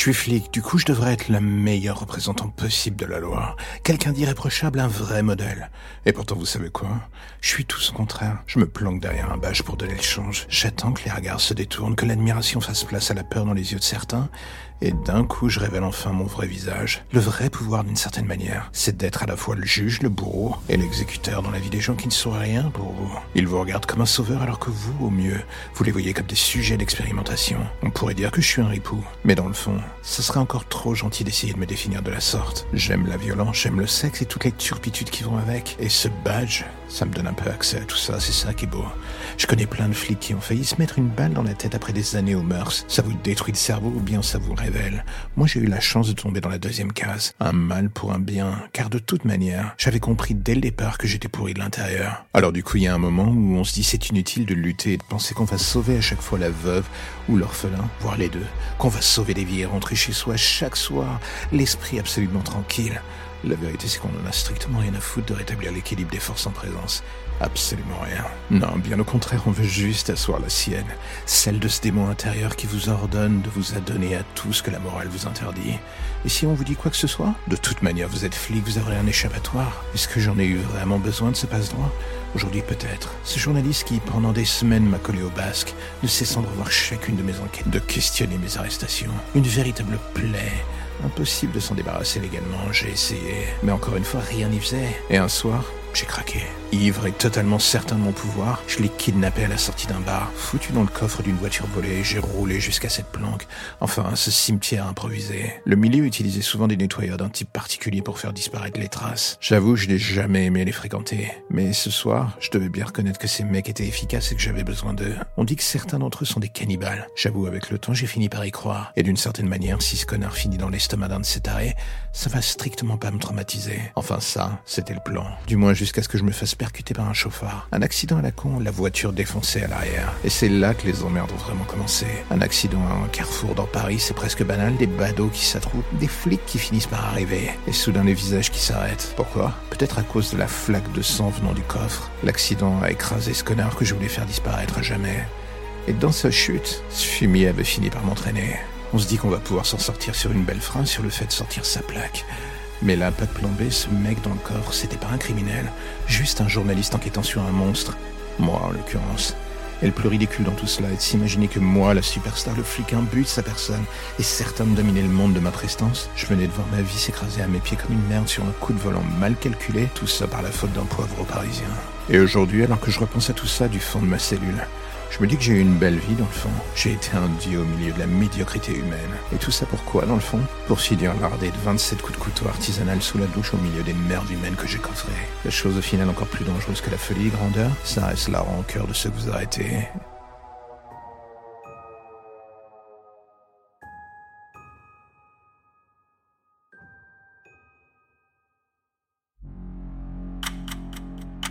Suis flic, du coup je devrais être le meilleur représentant possible de la loi. Quelqu'un d'irréprochable, un vrai modèle. Et pourtant vous savez quoi? Je suis tout ce contraire. Je me planque derrière un badge pour donner le change. J'attends que les regards se détournent, que l'admiration fasse place à la peur dans les yeux de certains, et d'un coup, je révèle enfin mon vrai visage. Le vrai pouvoir, d'une certaine manière, c'est d'être à la fois le juge, le bourreau et l'exécuteur dans la vie des gens qui ne sont rien pour vous. Ils vous regardent comme un sauveur alors que vous, au mieux, vous les voyez comme des sujets d'expérimentation. On pourrait dire que je suis un ripou. Mais dans le fond, ce serait encore trop gentil d'essayer de me définir de la sorte. J'aime la violence, j'aime le sexe et toutes les turpitudes qui vont avec. Et ce badge, ça me donne un peu accès à tout ça, c'est ça qui est beau. Je connais plein de flics qui ont failli se mettre une balle dans la tête après des années aux mœurs. Ça vous détruit le cerveau ou bien ça vous Moi j'ai eu la chance de tomber dans la deuxième case. Un mal pour un bien, car de toute manière, j'avais compris dès le départ que j'étais pourri de l'intérieur. Alors du coup il y a un moment où on se dit c'est inutile de lutter et de penser qu'on va sauver à chaque fois la veuve ou l'orphelin, voire les deux. Qu'on va sauver des vies et rentrer chez soi chaque soir, l'esprit absolument tranquille. La vérité, c'est qu'on en a strictement rien à foutre de rétablir l'équilibre des forces en présence. Absolument rien. Non, bien au contraire, on veut juste asseoir la sienne, celle de ce démon intérieur qui vous ordonne de vous adonner à tout ce que la morale vous interdit. Et si on vous dit quoi que ce soit? De toute manière, vous êtes flic, vous aurez un échappatoire. Est-ce que j'en ai eu vraiment besoin de ce passe-droit? Aujourd'hui peut-être. Ce journaliste qui, pendant des semaines, m'a collé au basque, ne cessant de revoir chacune de mes enquêtes, de questionner mes arrestations. Une véritable plaie Impossible de s'en débarrasser légalement, j'ai essayé. Mais encore une fois, rien n'y faisait. Et un soir, j'ai craqué. Ivre et totalement certain de mon pouvoir, je l'ai kidnappé à la sortie d'un bar, foutu dans le coffre d'une voiture volée, j'ai roulé jusqu'à cette planque, enfin ce cimetière improvisé. Le milieu utilisait souvent des nettoyeurs d'un type particulier pour faire disparaître les traces. J'avoue, je n'ai jamais aimé les fréquenter. Mais ce soir, je devais bien reconnaître que ces mecs étaient efficaces et que j'avais besoin d'eux. On dit que certains d'entre eux sont des cannibales. J'avoue, avec le temps, j'ai fini par y croire. Et d'une certaine manière, si ce connard finit dans l'estomac d'un de ces tarés, ça va strictement pas me traumatiser. Enfin ça, c'était le plan. Du moins jusqu'à ce que je me fasse percuté par un chauffard. Un accident à la con, la voiture défoncée à l'arrière. Et c'est là que les emmerdes ont vraiment commencé. Un accident à un carrefour dans Paris, c'est presque banal, des badauds qui s'attroupent, des flics qui finissent par arriver, et soudain les visages qui s'arrêtent. Pourquoi? Peut-être à cause de la flaque de sang venant du coffre. L'accident a écrasé ce connard que je voulais faire disparaître à jamais. Et dans sa chute, ce fumier avait fini par m'entraîner. On se dit qu'on va pouvoir s'en sortir sur une belle phrase sur le fait de sortir sa plaque. Mais là, pas de plan ce mec dans le coffre, c'était pas un criminel, juste un journaliste enquêtant sur un monstre. Moi, en l'occurrence. Et le plus ridicule dans tout cela est de s'imaginer que moi, la superstar, le flic but sa personne, est certain de dominer le monde de ma prestance. Je venais de voir ma vie s'écraser à mes pieds comme une merde sur un coup de volant mal calculé, tout ça par la faute d'un poivre parisien. Et aujourd'hui, alors que je repense à tout ça du fond de ma cellule, je me dis que j'ai eu une belle vie dans le fond. J'ai été un dieu au milieu de la médiocrité humaine. Et tout ça pourquoi dans le fond? Pour finir lardé de 27 coups de couteau artisanal sous la douche au milieu des merdes humaines que j'ai coffrées. La chose au final encore plus dangereuse que la folie grandeur, ça reste la rancœur de ceux que vous arrêtez.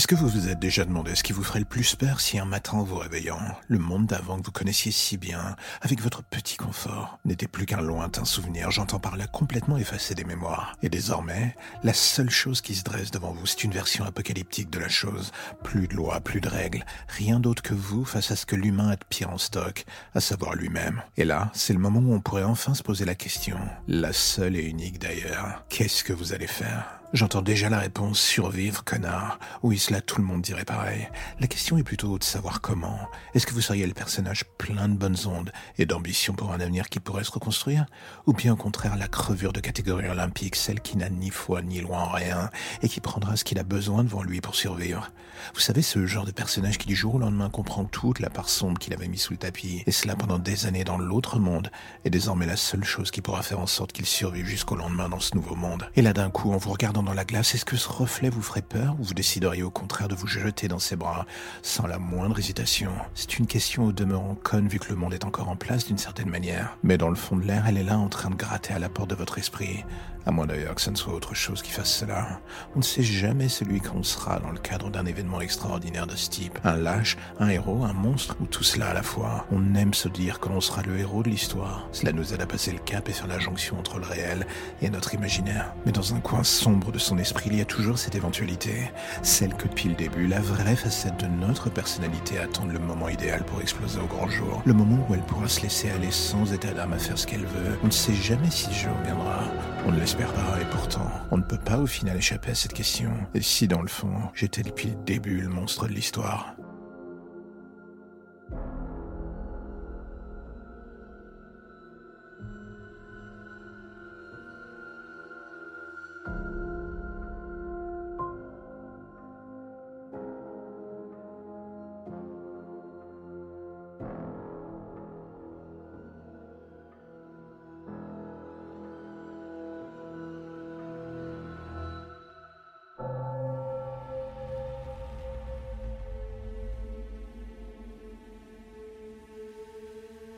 Est-ce que vous vous êtes déjà demandé ce qui vous ferait le plus peur si un matin vous réveillant, le monde d'avant que vous connaissiez si bien, avec votre petit confort, n'était plus qu'un lointain souvenir, j'entends par là complètement effacé des mémoires. Et désormais, la seule chose qui se dresse devant vous, c'est une version apocalyptique de la chose. Plus de lois, plus de règles, rien d'autre que vous face à ce que l'humain a de pire en stock, à savoir lui-même. Et là, c'est le moment où on pourrait enfin se poser la question, la seule et unique d'ailleurs, qu'est-ce que vous allez faire? J'entends déjà la réponse survivre, connard. Oui, cela tout le monde dirait pareil. La question est plutôt de savoir comment. Est-ce que vous seriez le personnage plein de bonnes ondes et d'ambition pour un avenir qui pourrait se reconstruire? Ou bien au contraire la crevure de catégorie olympique, celle qui n'a ni foi ni loi en rien et qui prendra ce qu'il a besoin devant lui pour survivre? Vous savez, ce genre de personnage qui du jour au lendemain comprend toute la part sombre qu'il avait mis sous le tapis, et cela pendant des années dans l'autre monde, est désormais la seule chose qui pourra faire en sorte qu'il survive jusqu'au lendemain dans ce nouveau monde. Et là d'un coup, en vous regardant dans la glace, est-ce que ce reflet vous ferait peur ou vous décideriez au contraire de vous jeter dans ses bras sans la moindre hésitation? C'est une question au demeurant conne vu que le monde est encore en place d'une certaine manière. Mais dans le fond de l'air, elle est là en train de gratter à la porte de votre esprit. À moins d'ailleurs que ce ne soit autre chose qui fasse cela. On ne sait jamais celui qu'on sera dans le cadre d'un événement extraordinaire de ce type. Un lâche, un héros, un monstre, ou tout cela à la fois. On aime se dire que l'on sera le héros de l'histoire. Cela nous aide à passer le cap et faire la jonction entre le réel et notre imaginaire. Mais dans un coin sombre de son esprit, il y a toujours cette éventualité. Celle que depuis le début, la vraie facette de notre personnalité attend le moment idéal pour exploser au grand jour. Le moment où elle pourra se laisser aller sans état d'âme à faire ce qu'elle veut. On ne sait jamais si ce jour viendra. On ne l'espère et pourtant, on ne peut pas au final échapper à cette question. Et si dans le fond, j'étais depuis le début le monstre de l'histoire?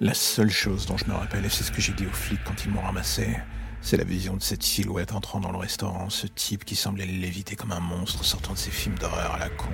La seule chose dont je me rappelle, et c'est ce que j'ai dit aux flics quand ils m'ont ramassé, c'est la vision de cette silhouette entrant dans le restaurant, ce type qui semblait l'éviter comme un monstre sortant de ses films d'horreur à la con.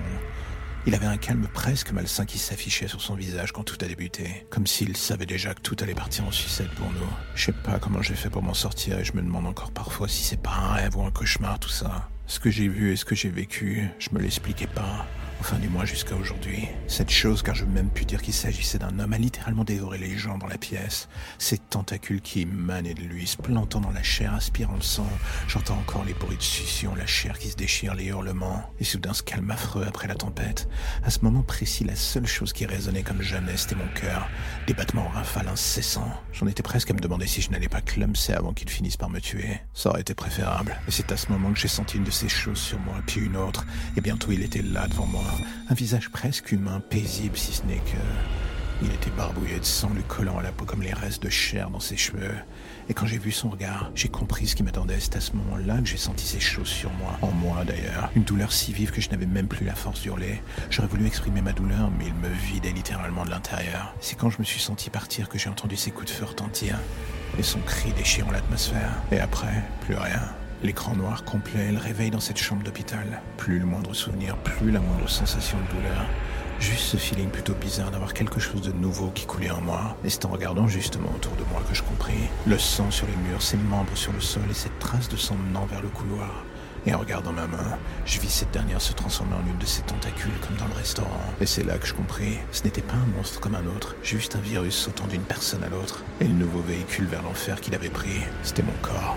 Il avait un calme presque malsain qui s'affichait sur son visage quand tout a débuté, comme s'il savait déjà que tout allait partir en sucette pour nous. Je sais pas comment j'ai fait pour m'en sortir et je me demande encore parfois si c'est pas un rêve ou un cauchemar tout ça. Ce que j'ai vu et ce que j'ai vécu, je me l'expliquais pas. Enfin, du moins jusqu'à aujourd'hui. Cette chose, car je veux même pu dire qu'il s'agissait d'un homme, a littéralement dévoré les gens dans la pièce. Ces tentacules qui émanaient de lui, se plantant dans la chair, aspirant le sang. J'entends encore les bruits de succion, la chair qui se déchire, les hurlements. Et soudain, ce calme affreux après la tempête. À ce moment précis, la seule chose qui résonnait comme jamais, c'était mon cœur. Des battements rafales incessants. J'en étais presque à me demander si je n'allais pas clumser avant qu'il finisse par me tuer. Ça aurait été préférable. Et c'est à ce moment que j'ai senti une de ces choses sur moi, puis une autre. Et bientôt, il était là devant moi un visage presque humain, paisible si ce n'est que... Il était barbouillé de sang lui collant à la peau comme les restes de chair dans ses cheveux. Et quand j'ai vu son regard, j'ai compris ce qui m'attendait. C'est à ce moment-là que j'ai senti ces choses sur moi. En moi d'ailleurs. Une douleur si vive que je n'avais même plus la force d'hurler. J'aurais voulu exprimer ma douleur, mais il me vidait littéralement de l'intérieur. C'est quand je me suis senti partir que j'ai entendu ses coups de feu retentir. Et son cri déchirant l'atmosphère. Et après, plus rien. L'écran noir complet, le réveil dans cette chambre d'hôpital. Plus le moindre souvenir, plus la moindre sensation de douleur. Juste ce feeling plutôt bizarre d'avoir quelque chose de nouveau qui coulait en moi. Et c'est en regardant justement autour de moi que je compris. Le sang sur les murs, ses membres sur le sol et cette trace de sang menant vers le couloir. Et en regardant ma main, je vis cette dernière se transformer en une de ces tentacules comme dans le restaurant. Et c'est là que je compris, ce n'était pas un monstre comme un autre, juste un virus sautant d'une personne à l'autre. Et le nouveau véhicule vers l'enfer qu'il avait pris, c'était mon corps.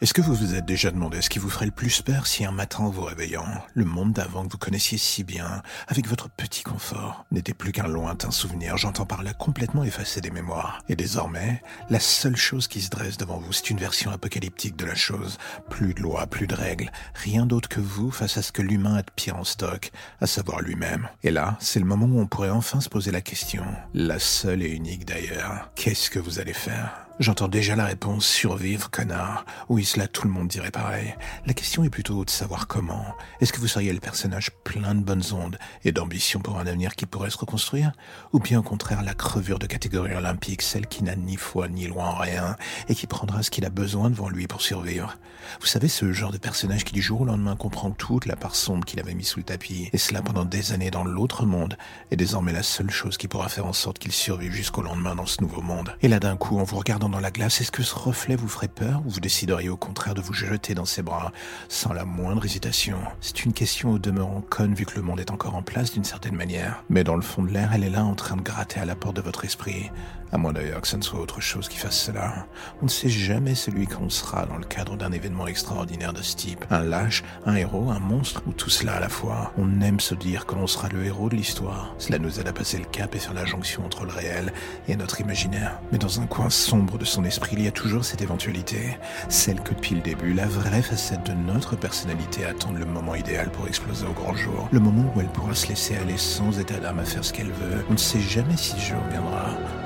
Est-ce que vous vous êtes déjà demandé ce qui vous ferait le plus peur si un matin en vous réveillant, le monde d'avant que vous connaissiez si bien, avec votre petit confort, n'était plus qu'un lointain souvenir, j'entends par là complètement effacé des mémoires. Et désormais, la seule chose qui se dresse devant vous, c'est une version apocalyptique de la chose. Plus de lois, plus de règles, rien d'autre que vous face à ce que l'humain a de pire en stock, à savoir lui-même. Et là, c'est le moment où on pourrait enfin se poser la question, la seule et unique d'ailleurs, qu'est-ce que vous allez faire? J'entends déjà la réponse survivre, connard. Oui, cela tout le monde dirait pareil. La question est plutôt de savoir comment. Est-ce que vous seriez le personnage plein de bonnes ondes et d'ambition pour un avenir qui pourrait se reconstruire? Ou bien au contraire la crevure de catégorie olympique, celle qui n'a ni foi ni loi en rien et qui prendra ce qu'il a besoin devant lui pour survivre? Vous savez, ce genre de personnage qui du jour au lendemain comprend toute la part sombre qu'il avait mis sous le tapis, et cela pendant des années dans l'autre monde, est désormais la seule chose qui pourra faire en sorte qu'il survive jusqu'au lendemain dans ce nouveau monde. Et là d'un coup, en vous regardant dans la glace, est-ce que ce reflet vous ferait peur ou vous décideriez au contraire de vous jeter dans ses bras sans la moindre hésitation? C'est une question au demeurant conne vu que le monde est encore en place d'une certaine manière. Mais dans le fond de l'air, elle est là en train de gratter à la porte de votre esprit. À moins d'ailleurs que ce ne soit autre chose qui fasse cela. On ne sait jamais celui qu'on sera dans le cadre d'un événement extraordinaire de ce type. Un lâche, un héros, un monstre, ou tout cela à la fois. On aime se dire que l'on sera le héros de l'histoire. Cela nous aide à passer le cap et faire la jonction entre le réel et notre imaginaire. Mais dans un coin sombre de son esprit, il y a toujours cette éventualité. Celle que depuis le début, la vraie facette de notre personnalité attend le moment idéal pour exploser au grand jour. Le moment où elle pourra se laisser aller sans état d'âme à faire ce qu'elle veut. On ne sait jamais si ce jour.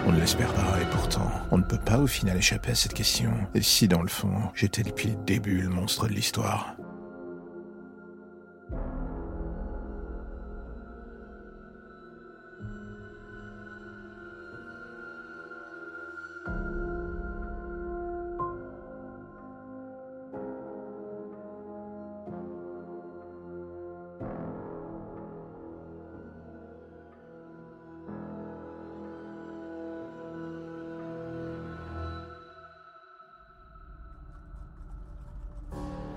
On ne l'espère pas, et pourtant, on ne peut pas au final échapper à cette question. Et si dans le fond, j'étais depuis le début le monstre de l'histoire?